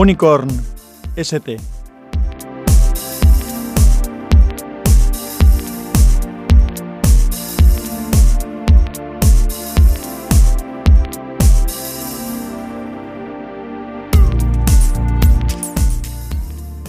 Unicorn ST.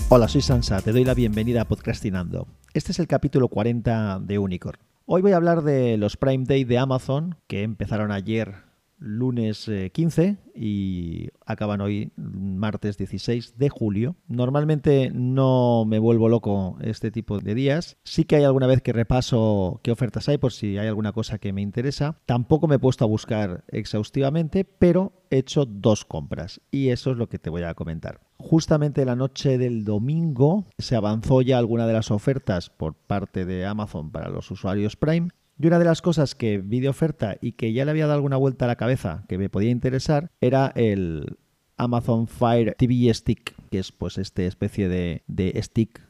Hola, soy Sansa, te doy la bienvenida a Podcastinando. Este es el capítulo 40 de Unicorn. Hoy voy a hablar de los Prime Day de Amazon, que empezaron ayer lunes 15 eh, y acaban hoy martes 16 de julio. Normalmente no me vuelvo loco este tipo de días. Sí que hay alguna vez que repaso qué ofertas hay por si hay alguna cosa que me interesa. Tampoco me he puesto a buscar exhaustivamente, pero he hecho dos compras y eso es lo que te voy a comentar. Justamente la noche del domingo se avanzó ya alguna de las ofertas por parte de Amazon para los usuarios Prime y una de las cosas que vi de oferta y que ya le había dado alguna vuelta a la cabeza que me podía interesar era el Amazon Fire TV Stick, que es pues esta especie de, de stick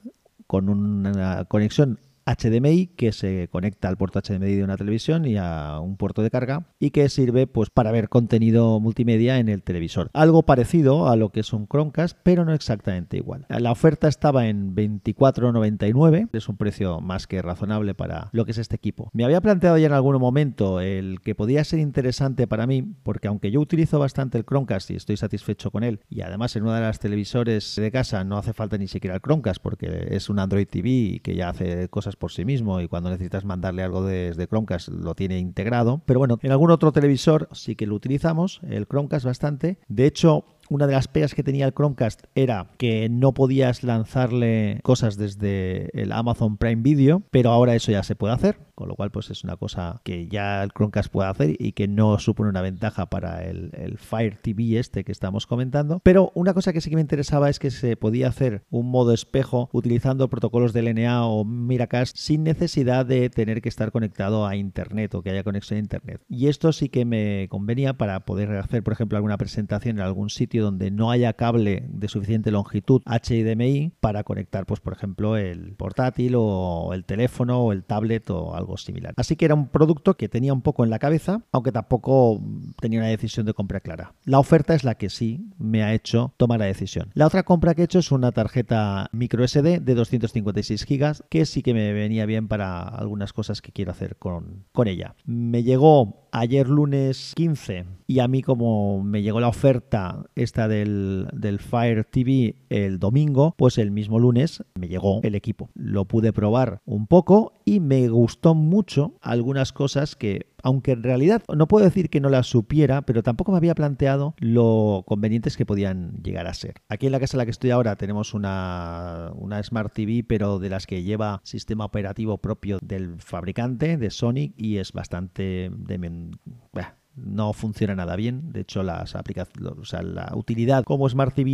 con una conexión HDMI que se conecta al puerto HDMI de una televisión y a un puerto de carga y que sirve pues para ver contenido multimedia en el televisor. Algo parecido a lo que es un Chromecast, pero no exactamente igual. La oferta estaba en 24.99, es un precio más que razonable para lo que es este equipo. Me había planteado ya en algún momento el que podía ser interesante para mí, porque aunque yo utilizo bastante el Chromecast y estoy satisfecho con él, y además en una de las televisores de casa no hace falta ni siquiera el Chromecast porque es un Android TV que ya hace cosas por sí mismo y cuando necesitas mandarle algo desde Chromecast lo tiene integrado. Pero bueno, en algún otro televisor sí que lo utilizamos, el Chromecast bastante. De hecho, una de las pegas que tenía el Chromecast era que no podías lanzarle cosas desde el Amazon Prime Video, pero ahora eso ya se puede hacer, con lo cual pues es una cosa que ya el Chromecast puede hacer y que no supone una ventaja para el, Fire TV este que estamos comentando. Pero una cosa que sí que me interesaba es que se podía hacer un modo espejo utilizando protocolos de LNA o Miracast sin necesidad de tener que estar conectado a Internet o que haya conexión a Internet. Y esto sí que me convenía para poder hacer, por ejemplo, alguna presentación en algún sitio donde no haya cable de suficiente longitud HDMI para conectar, pues por ejemplo, el portátil o el teléfono o el tablet o algo similar. Así que era un producto que tenía un poco en la cabeza, aunque tampoco tenía una decisión de compra clara. La oferta es la que sí me ha hecho tomar la decisión. La otra compra que he hecho es una tarjeta micro SD de 256 GB que sí que me venía bien para algunas cosas que quiero hacer con, con ella. Me llegó ayer lunes 15 y a mí como me llegó la oferta esta del, del, Fire TV el domingo, pues el mismo lunes me llegó el equipo. Lo pude probar un poco y me gustó mucho algunas cosas que aunque en realidad no puedo decir que no las supiera, pero tampoco me había planteado lo convenientes que podían llegar a ser. Aquí en la casa en la que estoy ahora tenemos una, una Smart TV, pero de las que lleva sistema operativo propio del fabricante, de Sonic, y es bastante... De, no funciona nada bien. De hecho, las o sea, la utilidad como Smart TV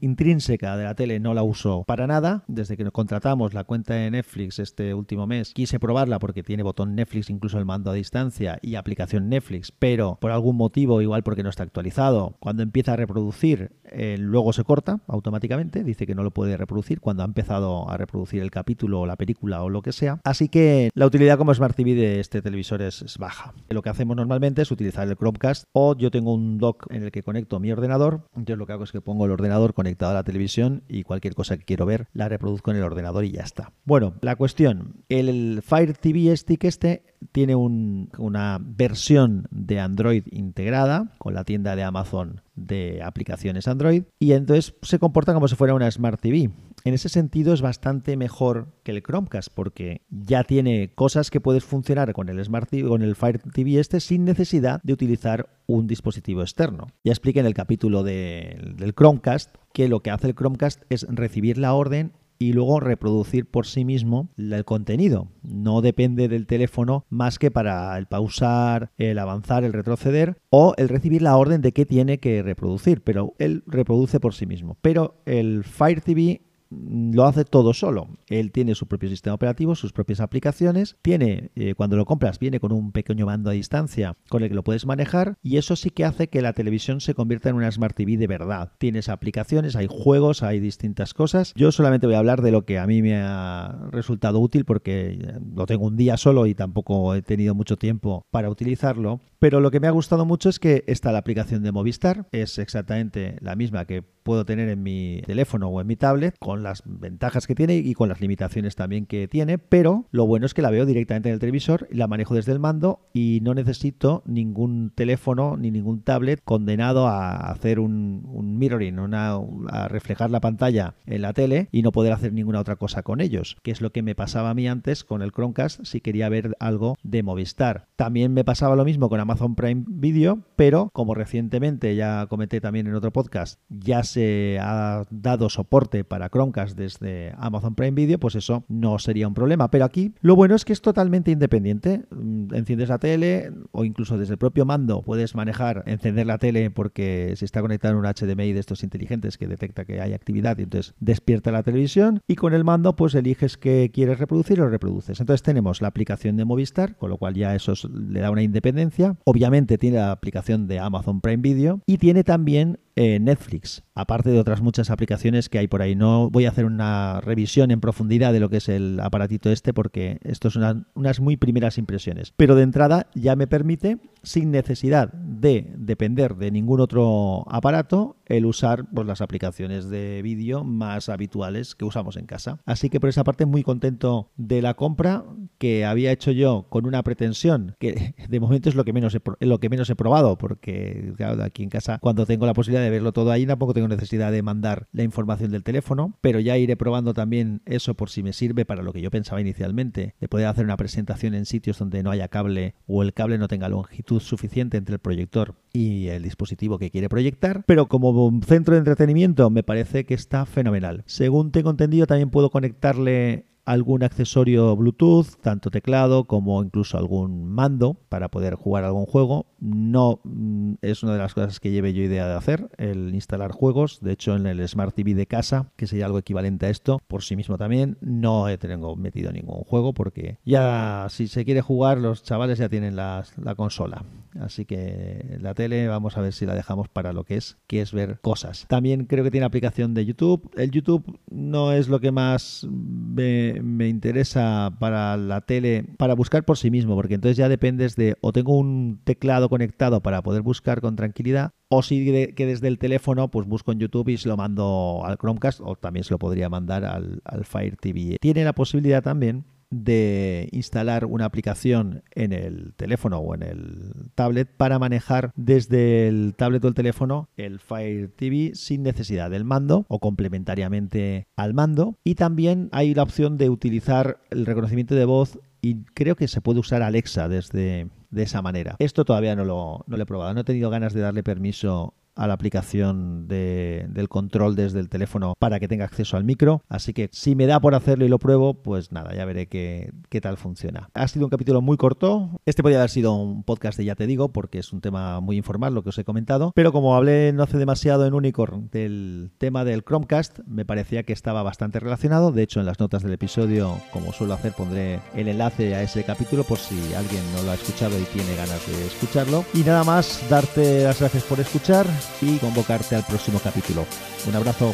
intrínseca de la tele no la uso para nada. Desde que nos contratamos la cuenta de Netflix este último mes, quise probarla porque tiene botón Netflix, incluso el mando a distancia y aplicación Netflix, pero por algún motivo, igual porque no está actualizado, cuando empieza a reproducir, eh, luego se corta automáticamente. Dice que no lo puede reproducir cuando ha empezado a reproducir el capítulo o la película o lo que sea. Así que la utilidad como Smart TV de este televisor es, es baja. Lo que hacemos normalmente es utilizar el Chromecast o yo tengo un dock en el que conecto mi ordenador. Entonces lo que hago es que pongo el ordenador conectado a la televisión y cualquier cosa que quiero ver la reproduzco en el ordenador y ya está. Bueno, la cuestión, el Fire TV Stick este tiene una versión de Android integrada con la tienda de Amazon de aplicaciones Android y entonces se comporta como si fuera una Smart TV. En ese sentido es bastante mejor que el Chromecast porque ya tiene cosas que puedes funcionar con el Smart TV, con el Fire TV este sin necesidad de utilizar un dispositivo externo. Ya expliqué en el capítulo del Chromecast que lo que hace el Chromecast es recibir la orden y luego reproducir por sí mismo el contenido. No depende del teléfono más que para el pausar, el avanzar, el retroceder o el recibir la orden de qué tiene que reproducir, pero él reproduce por sí mismo. Pero el Fire TV lo hace todo solo. Él tiene su propio sistema operativo, sus propias aplicaciones. Tiene, eh, cuando lo compras, viene con un pequeño mando a distancia con el que lo puedes manejar. Y eso sí que hace que la televisión se convierta en una Smart TV de verdad. Tienes aplicaciones, hay juegos, hay distintas cosas. Yo solamente voy a hablar de lo que a mí me ha resultado útil porque eh, lo tengo un día solo y tampoco he tenido mucho tiempo para utilizarlo. Pero lo que me ha gustado mucho es que está la aplicación de Movistar. Es exactamente la misma que puedo tener en mi teléfono o en mi tablet, con las ventajas que tiene y con las limitaciones también que tiene, pero lo bueno es que la veo directamente en el televisor la manejo desde el mando y no necesito ningún teléfono ni ningún tablet condenado a hacer un, mirroring, a reflejar la pantalla en la tele y no poder hacer ninguna otra cosa con ellos, que es lo que me pasaba a mí antes con el Chromecast si quería ver algo de Movistar. También me pasaba lo mismo con Amazon Prime Video, pero como recientemente ya comenté también en otro podcast, ya se ha dado soporte para Chromecast desde Amazon Prime Video, pues eso no sería un problema. Pero aquí lo bueno es que es totalmente independiente. Mm, enciendes la tele o incluso desde el propio mando puedes manejar, encender la tele porque se está conectado en un HDMI de estos inteligentes que detecta que hay actividad y entonces despierta la televisión y con el mando pues eliges qué quieres reproducir o lo reproduces. Entonces tenemos la aplicación de Movistar, con lo cual ya eso le da una independencia. Obviamente tiene la aplicación de Amazon Prime Video y tiene también eh, Netflix, aparte de otras muchas aplicaciones que hay por ahí. No voy a hacer una revisión en profundidad de lo que es el aparatito este porque esto son unas muy primeras impresiones. Pero de entrada ya me permite, sin necesidad de depender de ningún otro aparato, el usar pues, las aplicaciones de vídeo más habituales que usamos en casa. Así que por esa parte muy contento de la compra que había hecho yo con una pretensión que de momento es lo que menos he, lo que menos he probado porque claro, aquí en casa cuando tengo la posibilidad de verlo todo ahí, tampoco tengo necesidad de mandar la información del teléfono, pero ya iré probando también eso por si me sirve para lo que yo pensaba inicialmente, de poder hacer una presentación en sitios donde no haya cable o el cable no tenga longitud suficiente entre el proyector y el dispositivo que quiere proyectar, pero como centro de entretenimiento me parece que está fenomenal. Según tengo entendido, también puedo conectarle algún accesorio Bluetooth, tanto teclado como incluso algún mando para poder jugar algún juego. No mm, es una de las cosas que lleve yo idea de hacer, el instalar juegos. De hecho, en el Smart TV de casa, que sería algo equivalente a esto, por sí mismo también, no he tengo metido ningún juego porque ya si se quiere jugar, los chavales ya tienen la, la consola. Así que la tele vamos a ver si la dejamos para lo que es, que es ver cosas. También creo que tiene aplicación de YouTube. El YouTube no es lo que más ve me, interesa para la tele, para buscar por sí mismo, porque entonces ya dependes de o tengo un teclado conectado para poder buscar con tranquilidad, o si que desde el teléfono pues busco en YouTube y se lo mando al Chromecast, o también se lo podría mandar al, al Fire TV. Tiene la posibilidad también de instalar una aplicación en el teléfono o en el tablet para manejar desde el tablet o el teléfono el Fire TV sin necesidad del mando o complementariamente al mando. Y también hay la opción de utilizar el reconocimiento de voz y creo que se puede usar Alexa desde de esa manera. Esto todavía no lo, no lo he probado, no he tenido ganas de darle permiso a la aplicación de, del control desde el teléfono para que tenga acceso al micro. Así que si me da por hacerlo y lo pruebo, pues nada, ya veré qué, qué tal funciona. Ha sido un capítulo muy corto. Este podría haber sido un podcast de ya te digo, porque es un tema muy informal lo que os he comentado. Pero como hablé no hace demasiado en Unicorn del tema del Chromecast, me parecía que estaba bastante relacionado. De hecho, en las notas del episodio, como suelo hacer, pondré el enlace a ese capítulo por si alguien no lo ha escuchado y tiene ganas de escucharlo. Y nada más, darte las gracias por escuchar y convocarte al próximo capítulo. Un abrazo.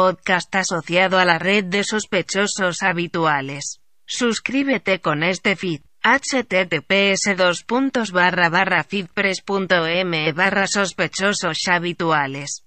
Podcast asociado a la red de sospechosos habituales. Suscríbete con este feed. https dos barra barra barra habituales.